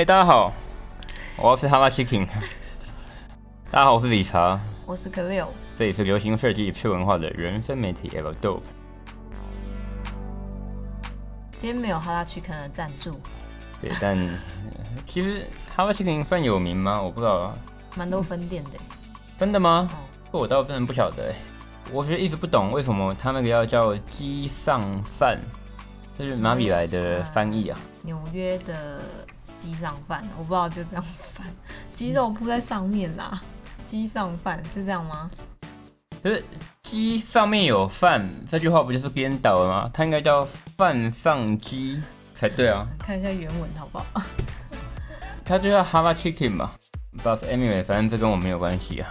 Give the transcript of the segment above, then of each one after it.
嘿，大家好，我是 Hava Chicken。大家好，我是理查，我是 Kleo 这里是流行设计次文化的人生媒体 Ever Dope。今天没有 Hava Chicken 的赞助，对，但其实 Hava Chicken 算有名吗？我不知道，蛮多分店的，真的吗？这、嗯、我倒真的不晓得，我觉得一直不懂为什么他那个要叫鸡上饭，这是哪里来的翻译啊？纽约的。鸡上饭，我不知道就这样饭，鸡肉铺在上面啦。鸡上饭是这样吗？就是鸡上面有饭，这句话不就是颠倒了吗？它应该叫饭上鸡才对啊。看一下原文好不好？它就叫 Hava Chicken 嘛。But anyway，反正这跟我没有关系啊。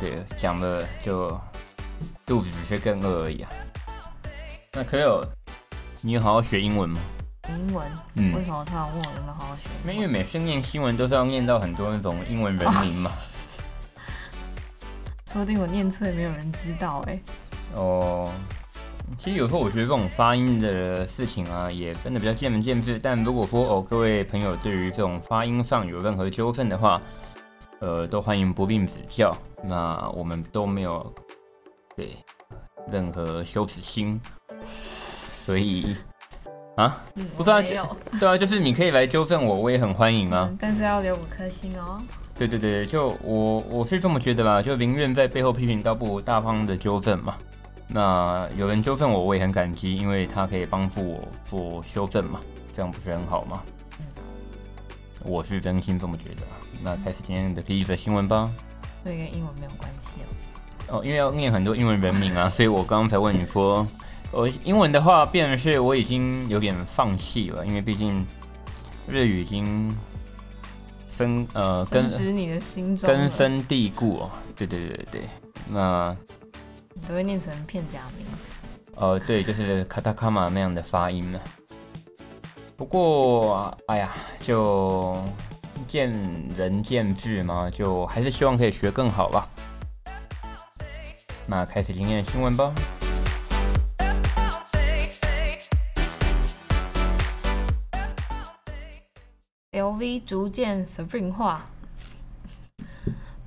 对，讲了就肚子只是更饿而已啊。那可有，你有好好学英文吗？英文，嗯，为什么突然问我有没有好好学？因为每次念新闻都是要念到很多那种英文人名嘛。说不定我念错也，没有人知道哎。哦，其实有时候我觉得这种发音的事情啊，也真的比较见仁见智。但如果说哦，各位朋友对于这种发音上有任何纠纷的话，呃，都欢迎不吝指教。那我们都没有对任何羞耻心，所以。啊，嗯、不知道，对啊，就是你可以来纠正我，我也很欢迎啊。嗯、但是要留五颗星哦。对对对，就我我是这么觉得吧，就宁愿在背后批评，倒不如大方的纠正嘛。那有人纠正我，我也很感激，因为他可以帮助我做修正嘛，这样不是很好吗？嗯、我是真心这么觉得。那开始今天的第一则新闻吧。这跟英文没有关系哦。哦，因为要念很多英文人名啊，所以我刚刚才问你说。我英文的话，变成是我已经有点放弃了，因为毕竟日语已经深呃根植你的心根深蒂固哦。对对对对，那你都会念成片假名。呃，对，就是卡塔卡玛那样的发音了。不过，哎呀，就见仁见智嘛，就还是希望可以学更好吧。那开始今天的新闻吧。逐渐 Supreme 化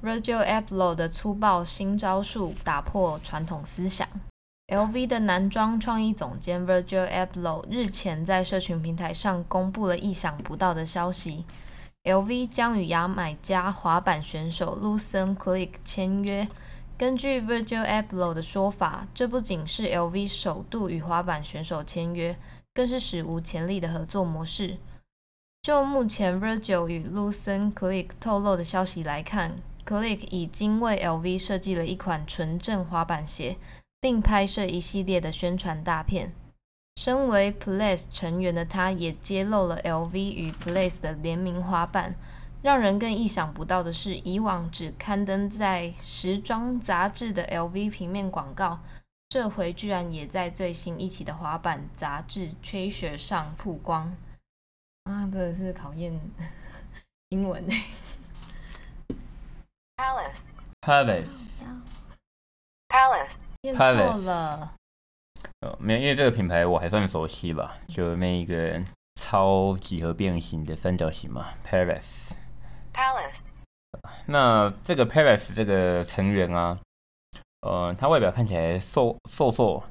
，Virgil a b l o 的粗暴新招数打破传统思想。LV 的男装创意总监 Virgil a b l o 日前在社群平台上公布了意想不到的消息：LV 将与牙买加滑板选手 Lawson Click 签约。根据 Virgil a b l o 的说法，这不仅是 LV 首度与滑板选手签约，更是史无前例的合作模式。就目前 Virgil 与 Lawson Clegg 透露的消息来看，Clegg 已经为 LV 设计了一款纯正滑板鞋，并拍摄一系列的宣传大片。身为 Place 成员的他，也揭露了 LV 与 Place 的联名滑板。让人更意想不到的是，以往只刊登在时装杂志的 LV 平面广告，这回居然也在最新一期的滑板杂志 Treasure 上曝光。啊，真的是考验 英文呢。Palace，Palace，Palace，错了。哦，没有，因为这个品牌我还算熟悉吧，就那一个超几何变形的三角形嘛，Palace，Palace。那这个 Palace 这个成员啊，呃，他外表看起来瘦瘦瘦，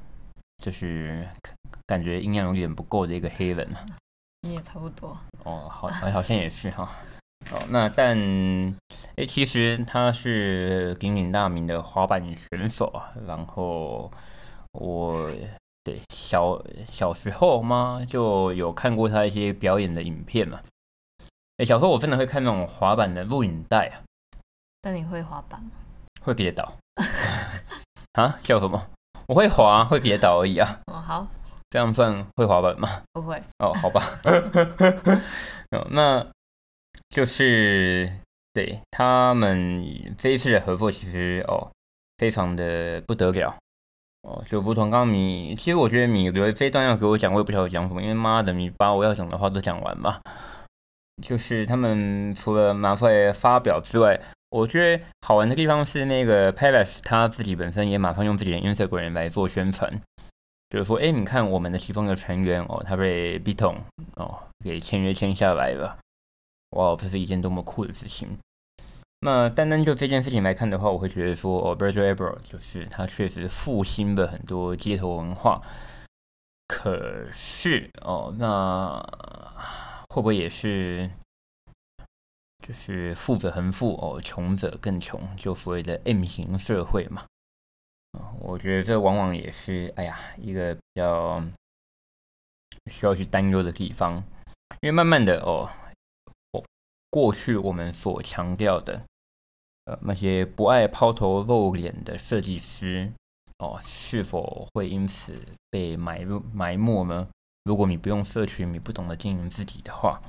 就是感觉营养有点不够的一个黑人啊。你也差不多哦，好，好像也是哈。哦，那但诶，其实他是鼎鼎大名的滑板选手啊。然后我对小小时候嘛，就有看过他一些表演的影片嘛。诶，小时候我真的会看那种滑板的录影带啊。但你会滑板吗？会跌倒。啊？叫什么？我会滑，会跌倒而已啊。哦，好。这样算会滑板吗？不会哦，好吧。哦，那就是对他们这一次的合作，其实哦，非常的不得了哦。就不同刚刚你，其实我觉得你这一段要给我讲，我也不晓得讲什么，因为妈的，你把我要讲的话都讲完吧。就是他们除了拿出来发表之外，我觉得好玩的地方是那个 Palace 他自己本身也马上用自己的 Instagram 来做宣传。就是说，哎，你看我们的其中一个成员哦，他被 Bton 哦给签约签下来了，哇，这是一件多么酷的事情。那单单就这件事情来看的话，我会觉得说，哦，Virgil Abloh 就是他确实复兴了很多街头文化。可是哦，那会不会也是就是富者恒富哦，穷者更穷，就所谓的 M 型社会嘛？我觉得这往往也是哎呀一个比较需要去担忧的地方，因为慢慢的哦，过去我们所强调的呃那些不爱抛头露脸的设计师。哦，是否会因此被埋入埋没呢？如果你不用社群，你不懂得经营自己的话，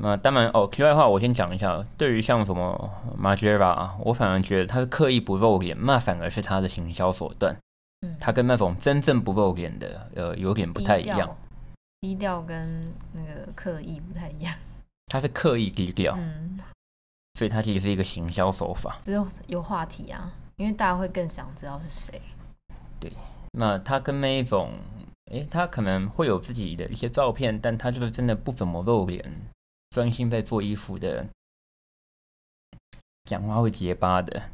那当然哦。题外话，我先讲一下，对于像什么 Margiela，我反而觉得他是刻意不露脸，那反而是他的行销手段。嗯，他跟那种真正不露脸的，呃，有点不太一样。低调跟那个刻意不太一样。他是刻意低调，嗯，所以他其实是一个行销手法。只有有话题啊。因为大家会更想知道是谁。对，那他跟那一种，诶，他可能会有自己的一些照片，但他就是真的不怎么露脸，专心在做衣服的，讲话会结巴的，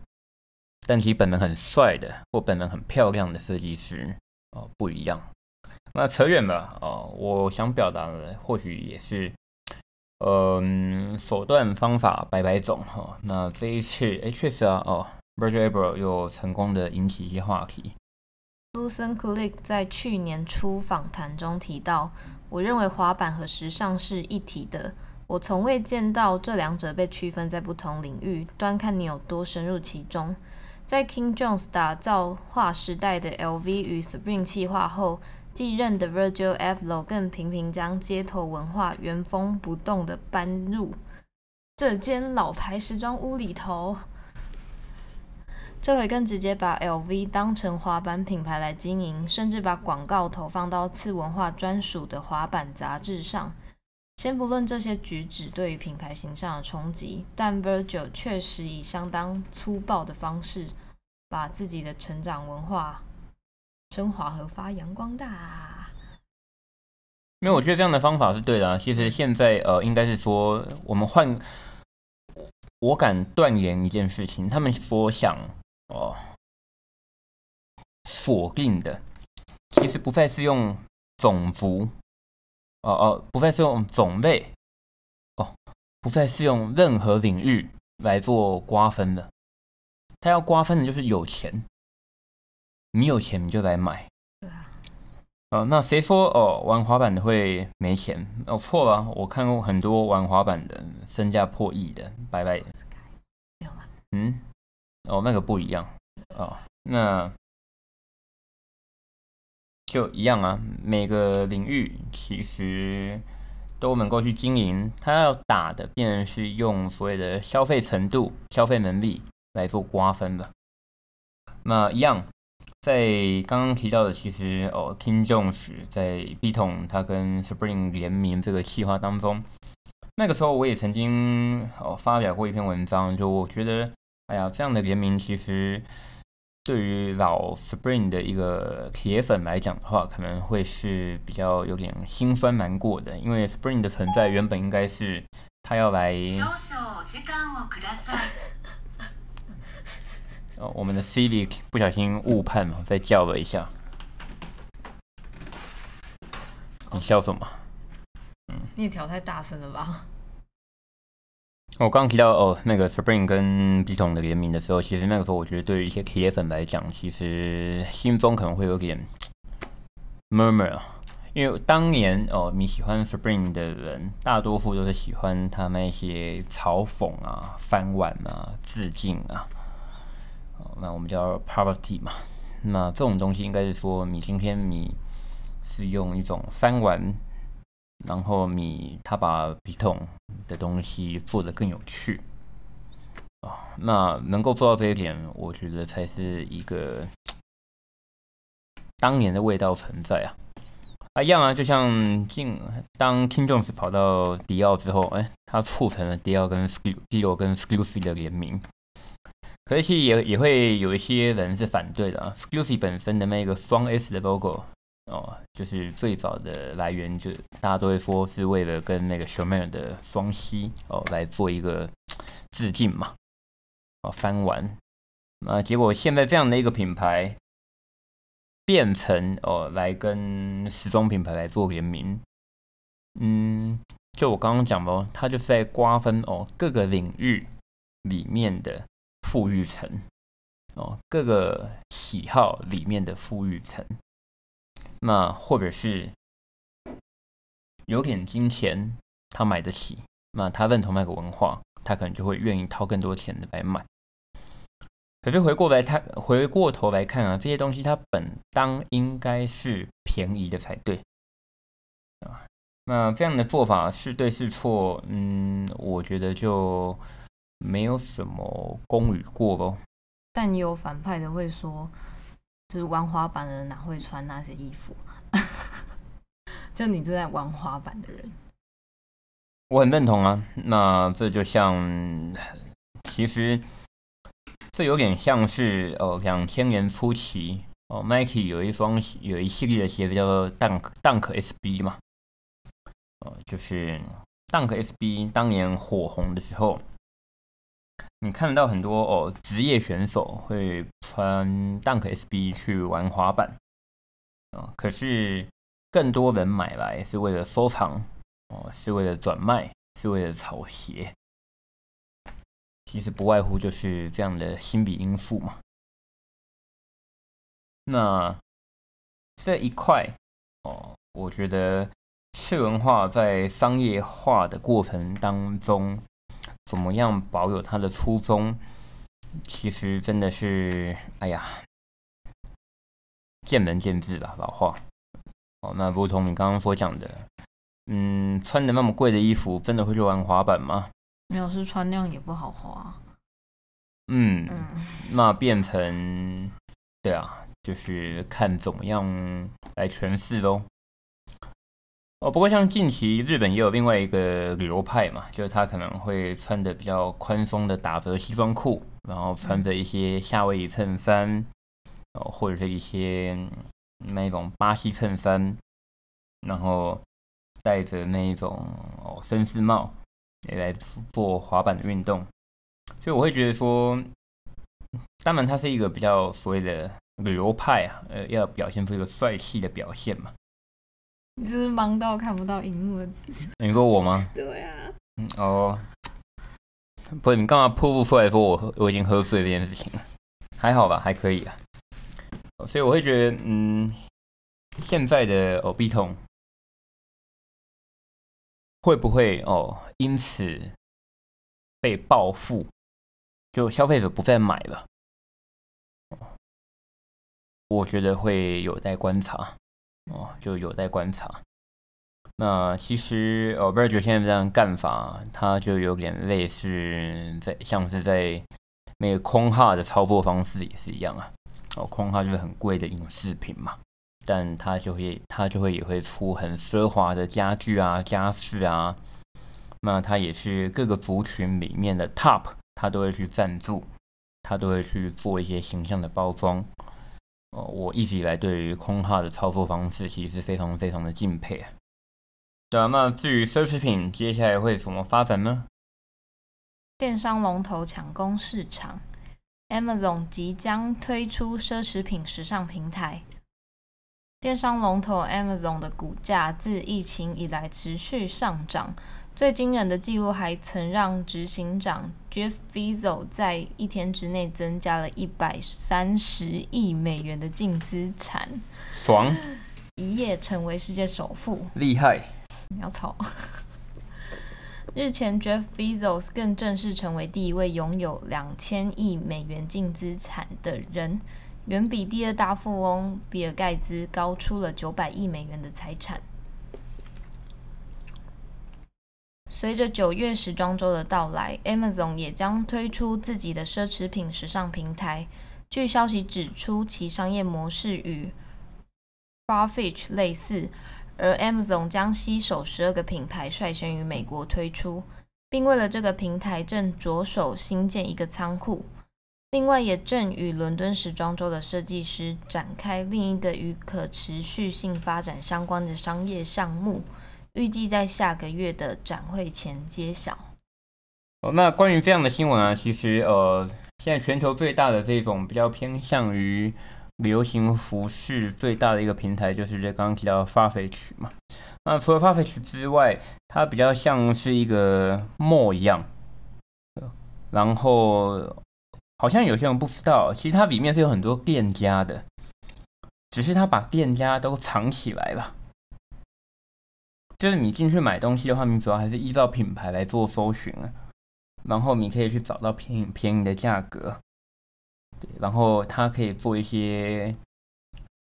但其实本人很帅的或本人很漂亮的设计师哦，不一样。那扯远了哦，我想表达的或许也是，嗯，手段方法百百种哈、哦。那这一次，诶，确实啊，哦。Virgil Abloh 又成功的引起一些话题。Lawson Click 在去年初访谈中提到：“我认为滑板和时尚是一体的。我从未见到这两者被区分在不同领域，端看你有多深入其中。”在 King Jones 打造划时代的 LV 与 Spring 企划后，继任的 Virgil Abloh 更频频将街头文化原封不动地搬入这间老牌时装屋里头。这回更直接把 LV 当成滑板品牌来经营，甚至把广告投放到次文化专属的滑板杂志上。先不论这些举止对于品牌形象的冲击，但 Virgil 确实以相当粗暴的方式把自己的成长文化升华和发扬光大。因为我觉得这样的方法是对的啊。其实现在呃，应该是说我们换，我敢断言一件事情，他们所想。哦，否定的其实不再是用种族，哦哦，不再是用种类，哦，不再是用任何领域来做瓜分的。他要瓜分的就是有钱，你有钱你就来买。对啊。哦，那谁说哦玩滑板的会没钱？哦，错了，我看过很多玩滑板的身价破亿的，拜拜。嗯。哦，那个不一样哦，那就一样啊。每个领域其实都能够去经营，他要打的，便是用所谓的消费程度、消费能力来做瓜分的。那一样，在刚刚提到的，其实哦听众时在 B 桶他跟 Spring 联名这个企划当中，那个时候我也曾经哦发表过一篇文章，就我觉得。哎呀，这样的联名其实对于老 Supreme 的一个铁粉来讲的话，可能会是比较有点心酸难过的，因为 Supreme 的存在原本应该是他要来。哦，我们的 Civic 不小心误判嘛，再叫了一下。你笑什么？嗯，你也调太大声了吧？我刚刚提到哦，那个 Spring 跟 B 桶的联名的时候，其实那个时候我觉得对于一些铁粉来讲，其实心中可能会有点 murmur，因为当年哦，你喜欢 Spring 的人，大多数都是喜欢他那些嘲讽啊、翻玩啊、致敬啊，那我们叫 parody 嘛，那这种东西应该是说，你今天你是用一种翻玩。然后你他把笔筒的东西做得更有趣啊，那能够做到这一点，我觉得才是一个当年的味道存在啊。啊，一样啊，就像进当 King Jones 跑到迪奥之后，哎，他促成了迪奥跟 Dior 跟 Stussy 的联名。可是也也会有一些人是反对的啊，Stussy 本身的那个双 S 的 logo。哦，就是最早的来源，就大家都会说是为了跟那个 Chanel 的双 C 哦来做一个致敬嘛。哦，翻完，那结果现在这样的一个品牌变成哦来跟时装品牌来做联名，嗯，就我刚刚讲的，它就是在瓜分哦各个领域里面的富裕层哦各个喜好里面的富裕层。那或者是有点金钱，他买得起，那他认同那个文化，他可能就会愿意掏更多钱的来买。可是回过来他回过头来看啊，这些东西它本当应该是便宜的才对啊。那这样的做法是对是错？嗯，我觉得就没有什么功与过喽。但也有反派的会说。就是玩滑板的人哪会穿那些衣服？就你正在玩滑板的人，我很认同啊。那这就像，其实这有点像是哦，两千年初期哦，Nike 有一双有一系列的鞋子叫做 Dunk Dunk SB 嘛，哦，就是 Dunk SB 当年火红的时候。你看得到很多哦，职业选手会穿 Dunk SB 去玩滑板啊，可是更多人买来是为了收藏哦，是为了转卖，是为了炒鞋。其实不外乎就是这样的心理因素嘛。那这一块哦，我觉得次文化在商业化的过程当中。怎么样保有它的初衷？其实真的是，哎呀，见仁见智吧，老话。哦，那如同你刚刚所讲的，嗯，穿的那么贵的衣服，真的会去玩滑板吗？没有，是穿那样也不好滑。嗯，嗯，那变成，对啊，就是看怎么样来诠释喽。哦，不过像近期日本也有另外一个流派嘛，就是他可能会穿的比较宽松的打折西装裤，然后穿着一些夏威夷衬衫，哦，或者是一些那一种巴西衬衫，然后戴着那一种哦绅士帽，也来做滑板的运动。所以我会觉得说，当然它是一个比较所谓的流派啊，呃，要表现出一个帅气的表现嘛。你是不是忙到看不到荧幕的字？你说我吗？对啊。嗯哦，不是你干嘛瀑布出来说我我已经喝醉这件事情了？还好吧，还可以啊。所以我会觉得，嗯，现在的耳鼻痛会不会哦因此被报复？就消费者不再买了？我觉得会有待观察。哦，就有待观察。那其实哦，Virgil 现在这样干法，它就有点类似在像是在那个空哈的操作方式也是一样啊。哦，空哈就是很贵的影视品嘛，但它就会它就会也会出很奢华的家具啊、家饰啊。那它也是各个族群里面的 Top，它都会去赞助，它都会去做一些形象的包装。哦，我一直以来对于空哈的操作方式其实是非常非常的敬佩。啊，那至于奢侈品接下来会怎么发展呢？电商龙头抢攻市场，Amazon 即将推出奢侈品时尚平台。电商龙头 Amazon 的股价自疫情以来持续上涨。最惊人的记录还曾让执行长 Jeff Bezos 在一天之内增加了一百三十亿美元的净资产，爽！一夜成为世界首富，厉害！你要吵。日前，Jeff Bezos 更正式成为第一位拥有两千亿美元净资产的人，远比第二大富翁比尔盖茨高出了九百亿美元的财产。随着九月时装周的到来，Amazon 也将推出自己的奢侈品时尚平台。据消息指出，其商业模式与 Farfetch 类似，而 Amazon 将携手十二个品牌率先于美国推出，并为了这个平台正着手新建一个仓库。另外，也正与伦敦时装周的设计师展开另一个与可持续性发展相关的商业项目，预计在下个月的展会前揭晓。哦，那关于这样的新闻啊，其实呃，现在全球最大的这种比较偏向于流行服饰最大的一个平台，就是这刚刚提到的 Farfetch 嘛。那除了 Farfetch 之外，它比较像是一个 mall 一样，然后。好像有些人不知道，其实它里面是有很多店家的，只是他把店家都藏起来了。就是你进去买东西的话，你主要还是依照品牌来做搜寻啊，然后你可以去找到便宜便宜的价格，对，然后它可以做一些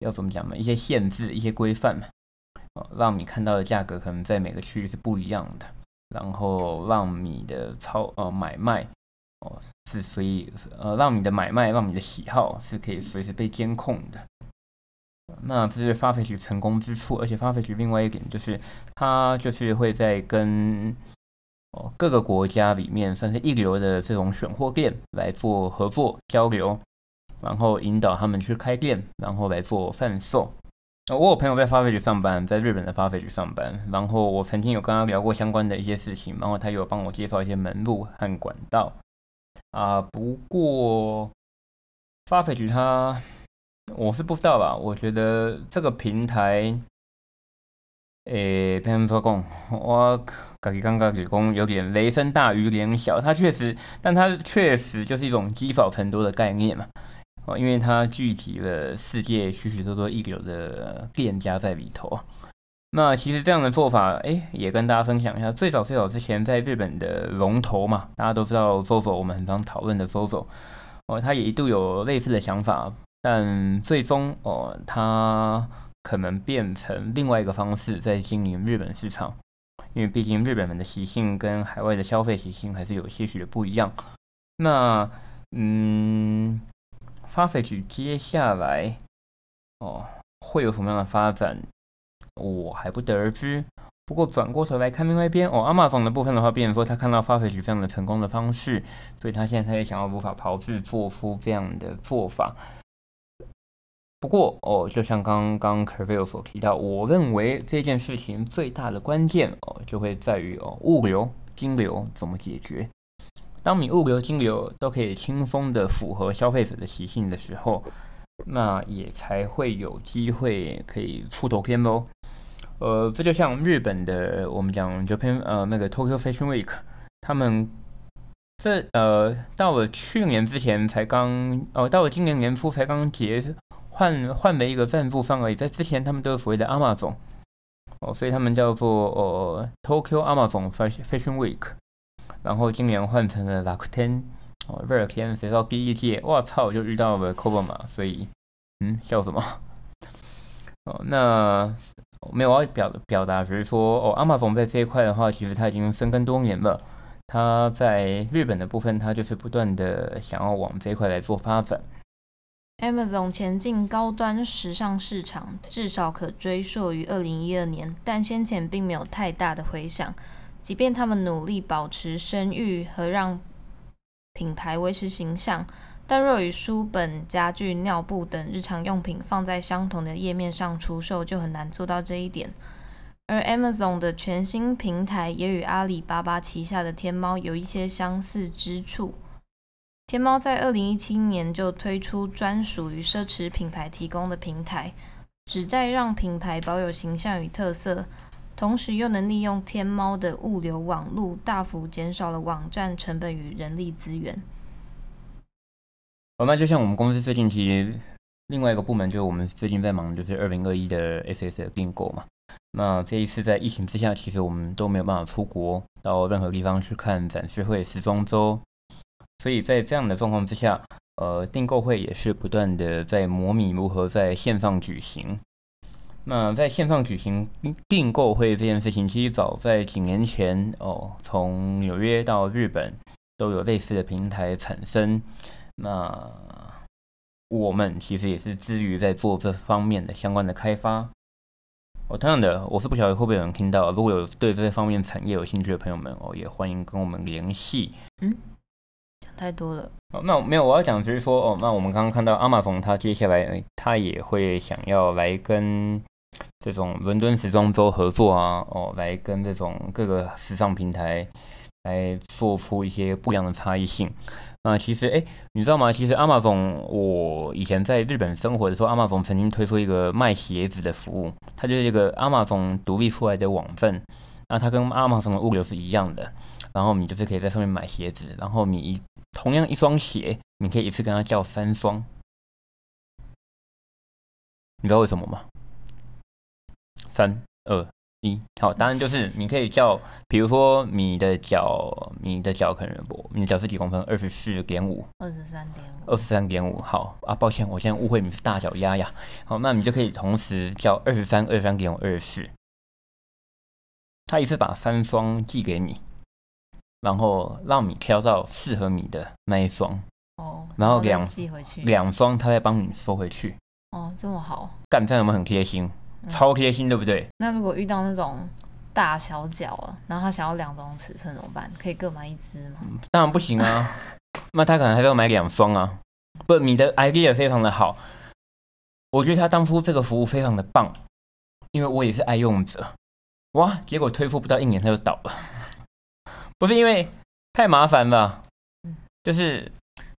要怎么讲呢？一些限制、一些规范嘛，哦，让你看到的价格可能在每个区域是不一样的，然后让你的超呃买卖。哦，是随意呃，让你的买卖，让你的喜好是可以随时被监控的。那这是 Farfetch 成功之处，而且 Farfetch 另外一点就是，它就是会在跟哦各个国家里面算是一流的这种选货店来做合作交流，然后引导他们去开店，然后来做贩售。我有朋友在 Farfetch 上班，在日本的 Farfetch 上班，然后我曾经有跟他聊过相关的一些事情，然后他有帮我介绍一些门路和管道。啊，不过 Farfetch 它，我是不知道吧。我觉得这个平台，诶，别人说讲，我感觉就是讲有点雷声大雨点小。它确实，但它确实就是一种积少成多的概念嘛。哦，因为它聚集了世界许许多多一流的店家在里头。那其实这样的做法，哎，也跟大家分享一下。最早最早之前，在日本的龙头嘛，大家都知道 z o 我们很常讨论的 ZOZO，哦，他也一度有类似的想法，但最终哦，他可能变成另外一个方式在经营日本市场，因为毕竟日本人的习性跟海外的消费习性还是有些许的不一样。那嗯，Farfetch 接下来哦会有什么样的发展？我还不得而知。不过转过头来看另外一边哦，Amazon 的部分的话，变成说他看到 Farfetch 这样的成功的方式，所以他现在他也想要如法炮制，做出这样的做法。不过哦，就像刚刚 Kervil 所提到，我认为这件事情最大的关键哦，就会在于哦，物流、金流怎么解决。当你物流、金流都可以轻松的符合消费者的习性的时候，那也才会有机会可以出头天喽。呃，这就像日本的，我们讲 Japan 呃那个 Tokyo Fashion Week，他们这呃到了去年之前才刚哦、到了今年年初才刚结换换了一个赞助商而已，在之前他们都是所谓的 Amazon 哦，所以他们叫做呃 Tokyo Amazon Fashion Week，然后今年换成了 Rakuten 哦，Rakuten 谁知道第一届，我操，就遇到了 Kobama，所以嗯笑什么？哦，那。没有要表表达，只是说哦，Amazon 在这一块的话，其实它已经深耕多年了。它在日本的部分，它就是不断的想要往这一块来做发展。Amazon 前进高端时尚市场，至少可追溯于二零一二年，但先前并没有太大的回响。即便他们努力保持声誉和让品牌维持形象。但若与书本、家具、尿布等日常用品放在相同的页面上出售，就很难做到这一点。而 Amazon 的全新平台也与阿里巴巴旗下的天猫有一些相似之处。天猫在二零一七年就推出专属于奢侈品牌提供的平台，旨在让品牌保有形象与特色，同时又能利用天猫的物流网路，大幅减少了网站成本与人力资源。那就像我们公司最近其实另外一个部门，就是我们最近在忙，就是二零二一的 SS 的订购嘛。那这一次在疫情之下，其实我们都没有办法出国到任何地方去看展示会、时装周，所以在这样的状况之下，呃，订购会也是不断的在模拟如何在线上举行。那在线上举行订购会这件事情，其实早在几年前哦，从纽约到日本都有类似的平台产生。那我们其实也是致力于在做这方面的相关的开发。哦，同样的，我是不晓得会不会有人听到。如果有对这方面产业有兴趣的朋友们，哦，也欢迎跟我们联系。嗯，太多了。哦，那没有，我要讲就是说，哦，那我们刚刚看到阿玛缝，他接下来他也会想要来跟这种伦敦时装周合作啊，哦，来跟这种各个时尚平台来做出一些不一样的差异性。那其实，哎，你知道吗？其实 Amazon，我以前在日本生活的时候，Amazon 曾经推出一个卖鞋子的服务，它就是一个 Amazon 独立出来的网站。那它跟 Amazon 的物流是一样的，然后你就是可以在上面买鞋子，然后你一同样一双鞋，你可以一次跟他叫三双。你知道为什么吗？三二一。好，当然就是你可以叫，比如说你的脚，你的脚可能不，你的脚是几公分？二十四点五，二十三点五，二十三点五。好啊，抱歉，我现在误会你是大脚丫呀。好，那你就可以同时叫二十三、二十三点五、二十四，他一次把三双寄给你，然后让你挑到适合你的那一双。哦，然后两寄回去，两双他再帮你收回去。哦，这么好，干这样有没有很贴心？超贴心，对不对？那如果遇到那种大小脚啊，然后他想要两种尺寸怎么办？可以各买一只吗？当然不行啊，那他可能还是要买两双啊。不，你的 idea 非常的好，我觉得他当初这个服务非常的棒，因为我也是爱用者。哇，结果推出不到一年他就倒了，不是因为太麻烦吧，就是。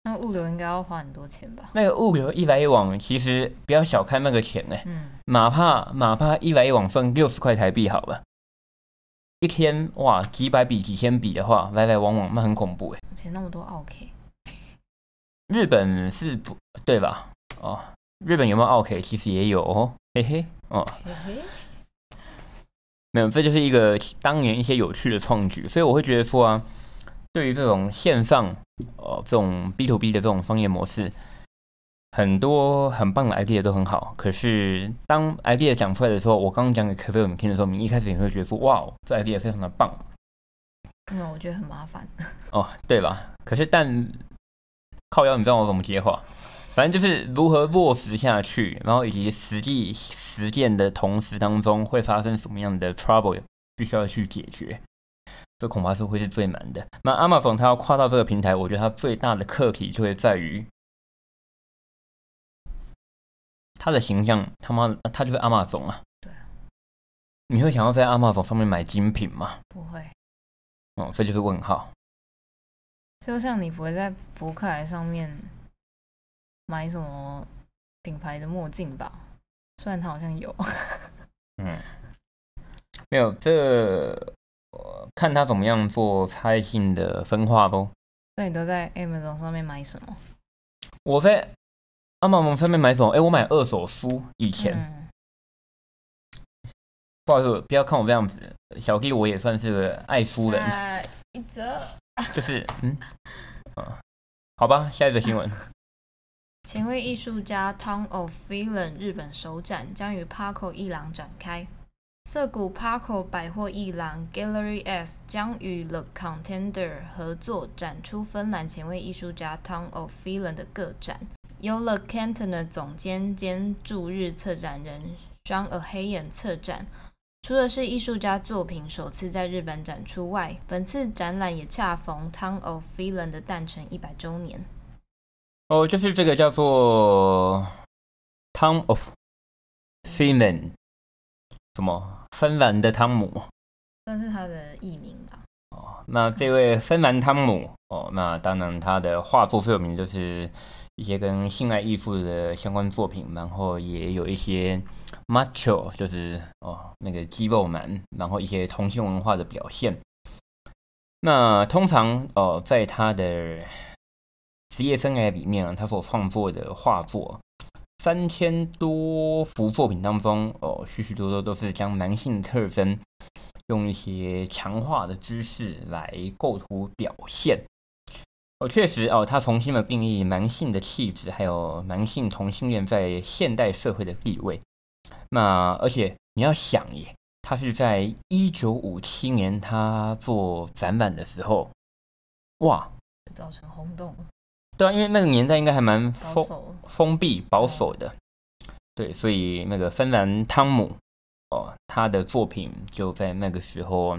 那物流应该要花很多钱吧？那个物流一来一往，其实不要小看那个钱哎、欸。嗯。哪怕哪怕一来一往算六十块台币好了，一天哇几百笔几千笔的话，来来往往那很恐怖哎、欸。而且那么多奥 K，。日本是不对吧？哦，日本有没有奥 K？？其实也有哦，嘿嘿哦。嘿嘿。没有，这就是一个当年一些有趣的创举，所以我会觉得说啊。对于这种线上，呃，这种 B to B 的这种商业模式，很多很棒的 idea 都很好。可是当 idea 讲出来的时候，我刚刚讲给 Kevin 听的时候，你一开始你会觉得说，哇，这 idea 非常的棒。嗯，我觉得很麻烦。哦，对吧？可是但靠腰，你知道我怎么接话？反正就是如何落实下去，然后以及实际实践的同时当中会发生什么样的 trouble，必须要去解决。这恐怕是会是最难的。那 Amazon 它要跨到这个平台，我觉得它最大的课题就会在于它的形象。他妈，它就是 Amazon 啊。对啊。你会想要在 Amazon 上面买精品吗？不会。哦，这就是问号。就像你不会在博客来上面买什么品牌的墨镜吧？虽然他好像有。嗯。没有这。看他怎么样做差异性的分化喽。那你都在 Amazon 上面买什么？我在 Amazon 上面买什么？哎，我买二手书。以前，嗯、不好意思，不要看我这样子，小弟我也算是个爱书人。啊、一则就是嗯，啊，好吧，下一个新闻。前卫艺术家 Town of Finland 日本首展将与 PARCO 一郎展开。涩谷 PARCO 百货一郎 Gallery S 将与 The Contender 合作展出芬兰前卫艺术家 Town of Finland 的个展，由 The Contender 总监兼驻日策展人 Jean Ahayan 策展。除了是艺术家作品首次在日本展出外，本次展览也恰逢 Town of Finland 的诞辰一百周年。哦，就是这个叫做 Town of Finland。什么？芬兰的汤姆，这是他的艺名吧？哦，那这位芬兰汤姆，哦，那当然他的画作最有名就是一些跟性爱艺术的相关作品，然后也有一些 macho，就是哦那个肌肉男，然后一些同性文化的表现。那通常哦，在他的职业生涯里面，他所创作的画作。三千多幅作品当中，哦，许许多多都是将男性特征用一些强化的姿势来构图表现。哦，确实哦，他重新的定义男性的气质，还有男性同性恋在现代社会的地位。那而且你要想耶，他是在一九五七年他做展览的时候，哇，造成轰动。对啊，因为那个年代应该还蛮封封闭保守的，对，所以那个芬兰汤姆哦，他的作品就在那个时候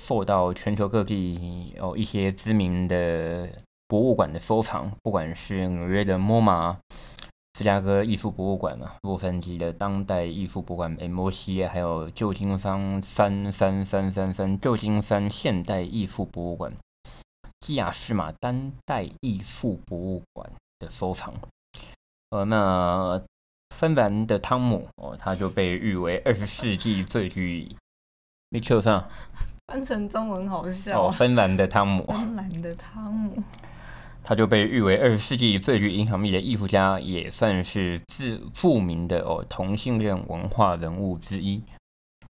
受到全球各地哦一些知名的博物馆的收藏，不管是纽约的 MoMA、芝加哥艺术博物馆啊，洛杉矶的当代艺术博物馆 MOC，还有旧金山三三三三三旧金山现代艺术博物馆、基亚士马当代艺术博物馆的收藏。呃，那芬兰的汤姆哦，他就被誉为二十世纪最具。没错上。翻成中文好笑哦，芬兰的汤姆，芬兰的汤姆，他就被誉为二十世纪最具影响力的艺术家，也算是自著名的哦同性恋文化人物之一。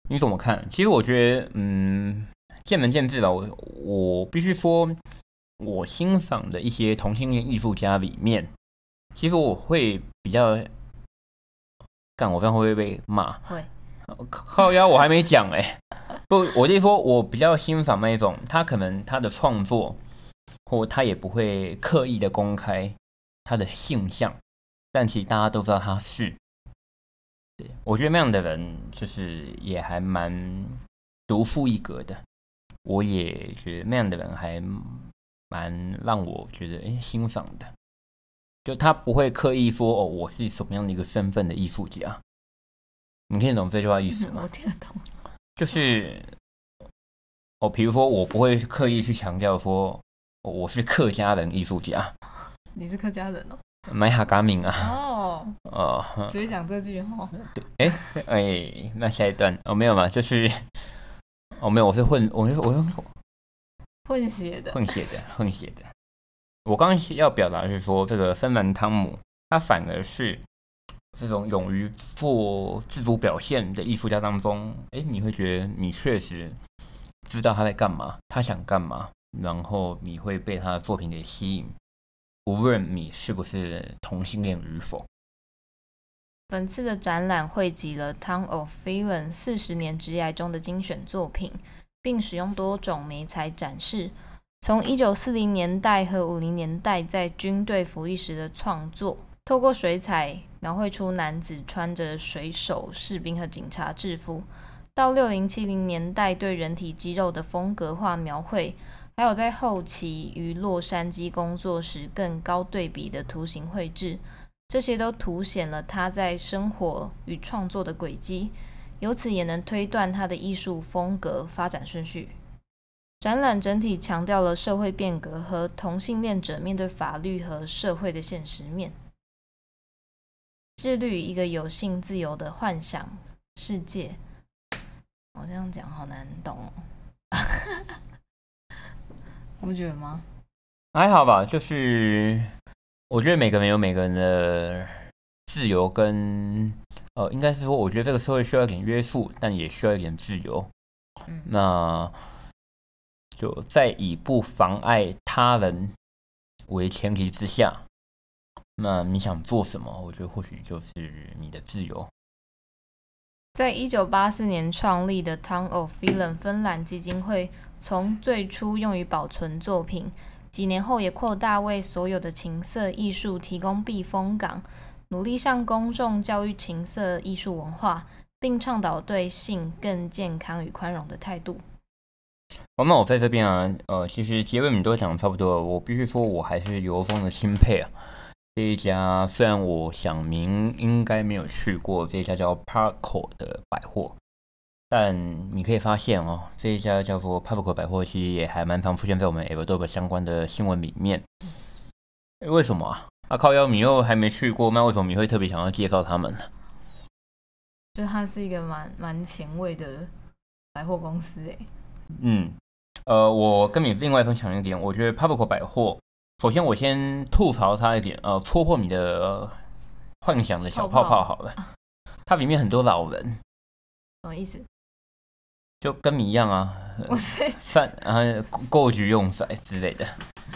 你怎么看？其实我觉得，嗯，见仁见智吧。我我必须说，我欣赏的一些同性恋艺术家里面，其实我会比较，干我这样会不会被骂？会。靠腰，我还没讲哎。不，我就说，我比较欣赏那一种，他可能他的创作，或他也不会刻意的公开他的性向，但其实大家都知道他是。对，我觉得那样的人就是也还蛮独树一格的。我也觉得那样的人还蛮让我觉得哎欣赏的，就他不会刻意说哦，我是什么样的一个身份的艺术家。你听得懂这句话意思吗？我听得懂。就是，哦，比如说，我不会刻意去强调说，我是客家人艺术家。你是客家人哦？买哈嘎敏啊？哦，哦，直接讲这句话。对，哎哎，那下一段哦，没有嘛，就是，哦，没有，我是混，我是我是混血的，混血的，混血的。我刚刚要表达的是说，这个芬兰汤姆，他反而是。这种勇于做自主表现的艺术家当中，哎，你会觉得你确实知道他在干嘛，他想干嘛，然后你会被他的作品给吸引，无论你是不是同性恋与否。本次的展览汇集了 Tom of Finland 四十年职涯中的精选作品，并使用多种媒材展示，从一九四零年代和五零年代在军队服役时的创作。透过水彩描绘出男子穿着水手、士兵和警察制服，到六零七零年代对人体肌肉的风格化描绘，还有在后期于洛杉矶工作时更高对比的图形绘制，这些都凸显了他在生活与创作的轨迹，由此也能推断他的艺术风格发展顺序。展览整体强调了社会变革和同性恋者面对法律和社会的现实面。致力于一个有性自由的幻想世界。我这样讲好难懂哦，你不觉得吗？还好吧，就是我觉得每个人有每个人的自由跟呃，应该是说，我觉得这个社会需要一点约束，但也需要一点自由。嗯，那就在以不妨碍他人为前提之下。那你想做什么？我觉得或许就是你的自由。在一九八四年创立的 Town of Finland 芬兰基金会，从最初用于保存作品，几年后也扩大为所有的情色艺术提供避风港，努力向公众教育情色艺术文化，并倡导对性更健康与宽容的态度。哦，那我在这边啊，呃，其实结尾你都讲的差不多了，我必须说我还是由衷的钦佩啊。这一家虽然我想明应该没有去过，这一家叫 Parko 的百货，但你可以发现哦，这一家叫做 Pavko 百货，其实也还蛮常出现在我们 AirDrop 相关的新闻里面。为什么啊？啊靠腰，你又还没去过，那为什么你会特别想要介绍他们呢？就它是一个蛮蛮前卫的百货公司诶。嗯，呃，我跟你另外分享一点，我觉得 Pavko 百货。首先，我先吐槽它一点，呃，戳破你的幻想的小泡泡好了。它里面很多老人，什么意思？就跟你一样啊，散然后购橘用色之类的，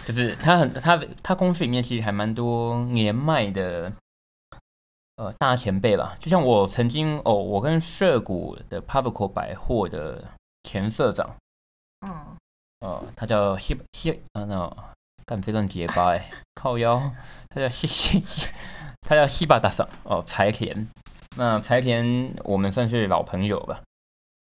就是他很他他公司里面其实还蛮多年迈的呃大前辈吧。就像我曾经哦，我跟涩谷的 Pavco 百货的前社长，嗯，呃，他叫西西啊那。干这段结巴哎，靠腰，他叫西西，他叫西巴大桑哦，柴田。那柴田我们算是老朋友吧。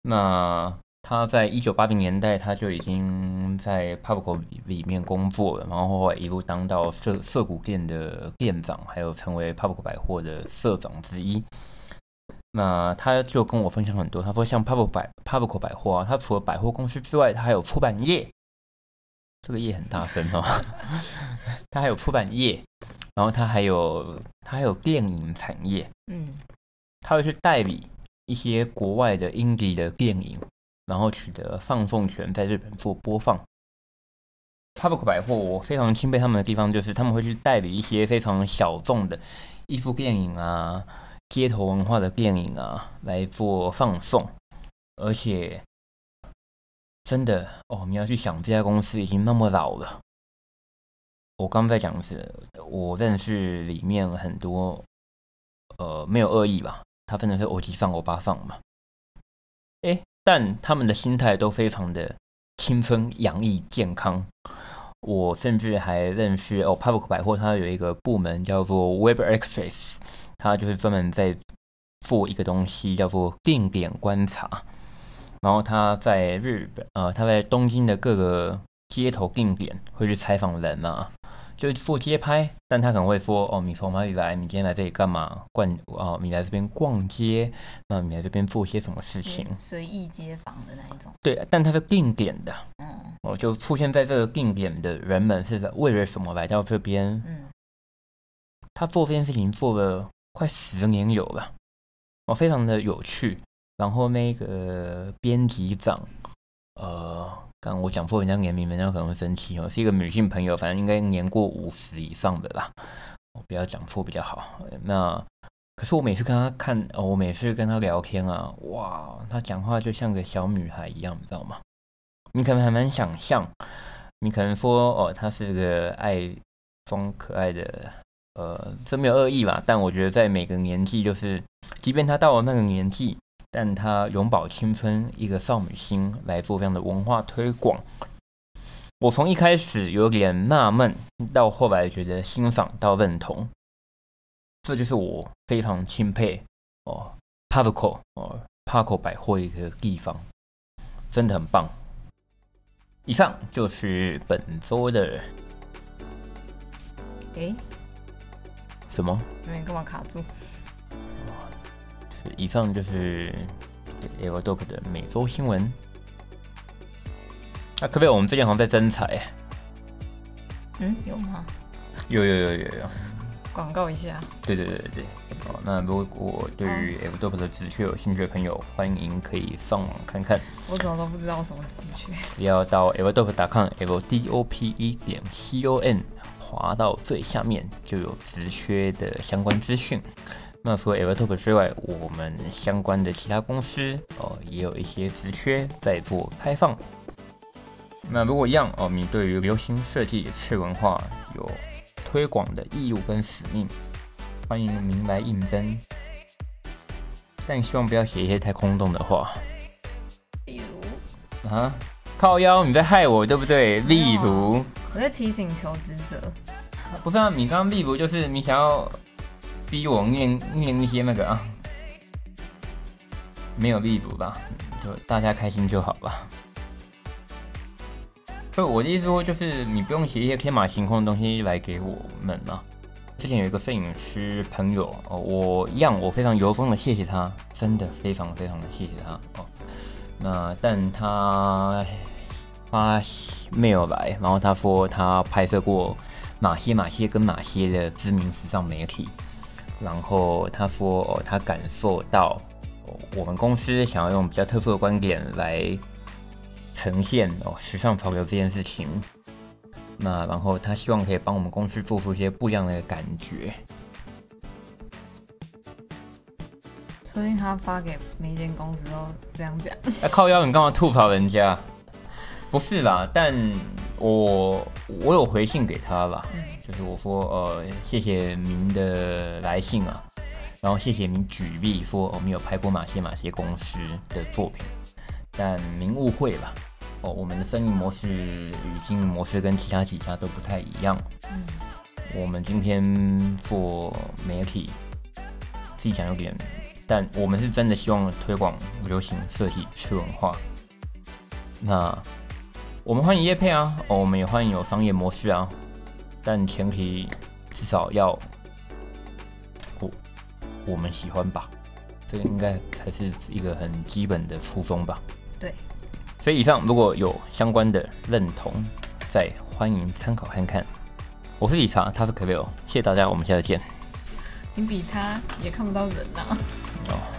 那他在一九八零年代他就已经在 Pubco 里面工作了，然后后来一路当到涩涩谷店的店长，还有成为 Pubco 百货的社长之一。那他就跟我分享很多，他说像 Pubco 百 Pubco 百货啊，他除了百货公司之外，他还有出版业，这个业很大声哦，他还有出版业，然后他还有他还有电影产业，嗯，他会去代理一些国外的 indie 的电影。然后取得放送权，在日本做播放。Public 百货，我非常钦佩他们的地方，就是他们会去代理一些非常小众的艺术电影啊、街头文化的电影啊来做放送。而且，真的哦，你要去想，这家公司已经那么老了。我刚在讲的是，我认识里面很多，呃，没有恶意吧？他真的是欧吉桑、欧巴桑嘛？诶。但他们的心态都非常的青春洋溢、健康。我甚至还认识哦，Public 百货它有一个部门叫做 Web Access，它就是专门在做一个东西叫做定点观察。然后他在日本，呃，他在东京的各个街头定点会去采访人嘛。就做街拍，但他可能会说：“哦，你从哪里来？你今天来这里干嘛？逛哦，你来这边逛街，那你来这边做些什么事情？随意街访的那一种。”对，但他是定点的，嗯，哦，就出现在这个定点的人们是为了什么来到这边？嗯，他做这件事情做了快十年有了，哦，非常的有趣。然后那个编辑长，呃。刚我讲错人家年龄，人家可能会生气哦。是一个女性朋友，反正应该年过五十以上的啦。我不要讲错比较好。那可是我每次跟她看，哦，我每次跟她聊天啊，哇，她讲话就像个小女孩一样，你知道吗？你可能还蛮想象，你可能说哦，她是个爱装可爱的，呃，这没有恶意吧？但我觉得在每个年纪，就是即便她到了那个年纪。但他永葆青春，一个少女心来做这样的文化推广。我从一开始有点纳闷，到后来觉得欣赏到认同，这就是我非常钦佩哦，Pubco 哦 p a r c o 百货一个地方，真的很棒。以上就是本周的。诶，什么？你干嘛卡住？以上就是 AirDrop 的每周新闻。那、啊、可不可以？我们最近好像在征彩。嗯，有吗？有有有有有。广告一下。对对对对。好，那如果对于 AirDrop 的职缺有兴趣的朋友，欢迎可以上网看看。我怎么都不知道什么职缺。只要到 AirDrop.com，L D O P E 点 C O M，滑到最下面就有职缺的相关资讯。那除了 Evertop 之外，我们相关的其他公司哦，也有一些职缺在做开放。那如果一样哦，你对于流行设计、次文化有推广的义务跟使命，欢迎您来应征。但希望不要写一些太空洞的话。例如啊，靠腰，你在害我对不对？例如，啊、我在提醒求职者。不是啊，你刚刚例如就是你想要。逼我念念一些那个啊，没有例如吧，就大家开心就好吧。就我的意思说，就是你不用写一些天马行空的东西来给我们啊。之前有一个摄影师朋友哦，我一样，我非常由衷的谢谢他，真的非常非常的谢谢他哦。那但他发 mail 来，然后他说他拍摄过哪些哪些跟哪些的知名时尚媒体。然后他说：“哦，他感受到我们公司想要用比较特殊的观点来呈现哦时尚潮流这件事情。那然后他希望可以帮我们公司做出一些不一样的感觉。所以他发给每一间公司都这样讲。啊，靠腰，你干嘛吐槽人家？不是啦，但我我有回信给他吧。”就是我说，呃，谢谢您的来信啊，然后谢谢您举例说我们有拍过哪些哪些公司的作品，但您误会了，哦，我们的生意模式与经营模式跟其他几家都不太一样。嗯，我们今天做媒体，自己讲有点，但我们是真的希望推广流行设计、吃文化。那我们欢迎业配啊，哦，我们也欢迎有商业模式啊，但前提至少要我我们喜欢吧，这个应该才是一个很基本的初衷吧。对，所以以上如果有相关的认同，再欢迎参考看看。我是理查，他是可乐，谢谢大家，我们下次见。你比他也看不到人呐、啊。哦。